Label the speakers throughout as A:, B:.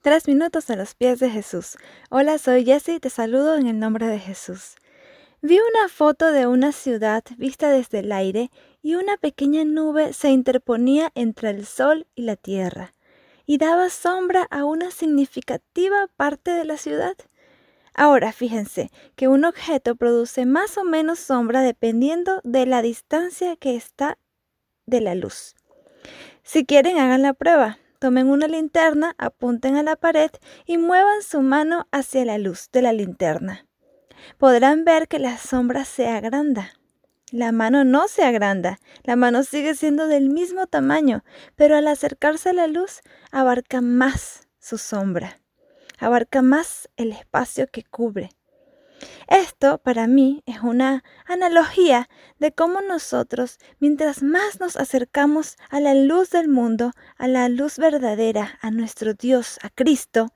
A: Tres minutos a los pies de Jesús. Hola, soy Jessie te saludo en el nombre de Jesús. Vi una foto de una ciudad vista desde el aire y una pequeña nube se interponía entre el sol y la tierra y daba sombra a una significativa parte de la ciudad. Ahora fíjense que un objeto produce más o menos sombra dependiendo de la distancia que está de la luz. Si quieren, hagan la prueba. Tomen una linterna, apunten a la pared y muevan su mano hacia la luz de la linterna. Podrán ver que la sombra se agranda. La mano no se agranda, la mano sigue siendo del mismo tamaño, pero al acercarse a la luz abarca más su sombra, abarca más el espacio que cubre. Esto para mí es una analogía de cómo nosotros, mientras más nos acercamos a la luz del mundo, a la luz verdadera, a nuestro Dios, a Cristo,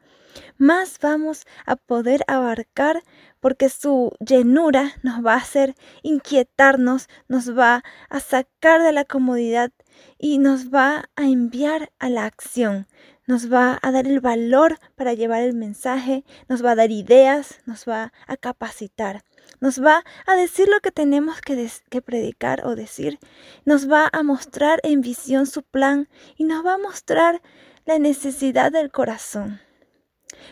A: más vamos a poder abarcar porque su llenura nos va a hacer inquietarnos, nos va a sacar de la comodidad y nos va a enviar a la acción, nos va a dar el valor para llevar el mensaje, nos va a dar ideas, nos va a capacitar, nos va a decir lo que tenemos que, predicar o decir, nos va a mostrar en visión su plan y nos va a mostrar la necesidad del corazón.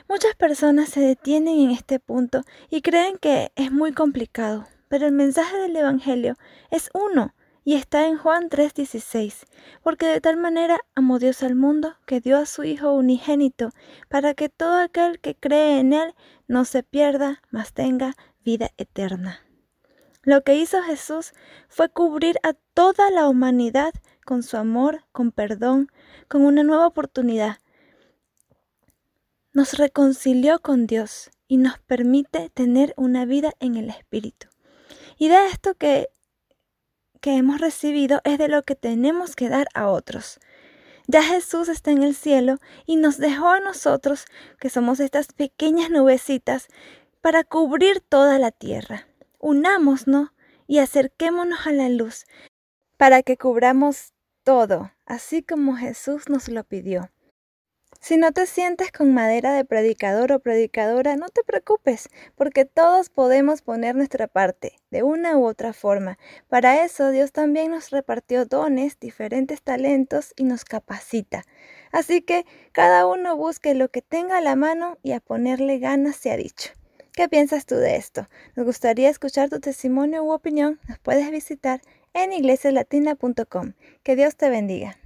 A: Muchas personas se detienen en este punto y creen que es muy complicado, pero el mensaje del Evangelio es uno y está en Juan 3:16, porque de tal manera amó Dios al mundo que dio a su Hijo unigénito, para que todo aquel que cree en Él no se pierda, mas tenga vida eterna. Lo que hizo Jesús fue cubrir a toda la humanidad con su amor, con perdón, con una nueva oportunidad. Nos reconcilió con Dios y nos permite tener una vida en el Espíritu. Y de esto que que hemos recibido es de lo que tenemos que dar a otros. Ya Jesús está en el cielo y nos dejó a nosotros, que somos estas pequeñas nubecitas, para cubrir toda la tierra. Unámonos y acerquémonos a la luz, para que cubramos todo, así como Jesús nos lo pidió. Si no te sientes con madera de predicador o predicadora, no te preocupes, porque todos podemos poner nuestra parte, de una u otra forma. Para eso Dios también nos repartió dones, diferentes talentos y nos capacita. Así que cada uno busque lo que tenga a la mano y a ponerle ganas se ha dicho. ¿Qué piensas tú de esto? Nos gustaría escuchar tu testimonio u opinión. Nos puedes visitar en iglesialatina.com. Que Dios te bendiga.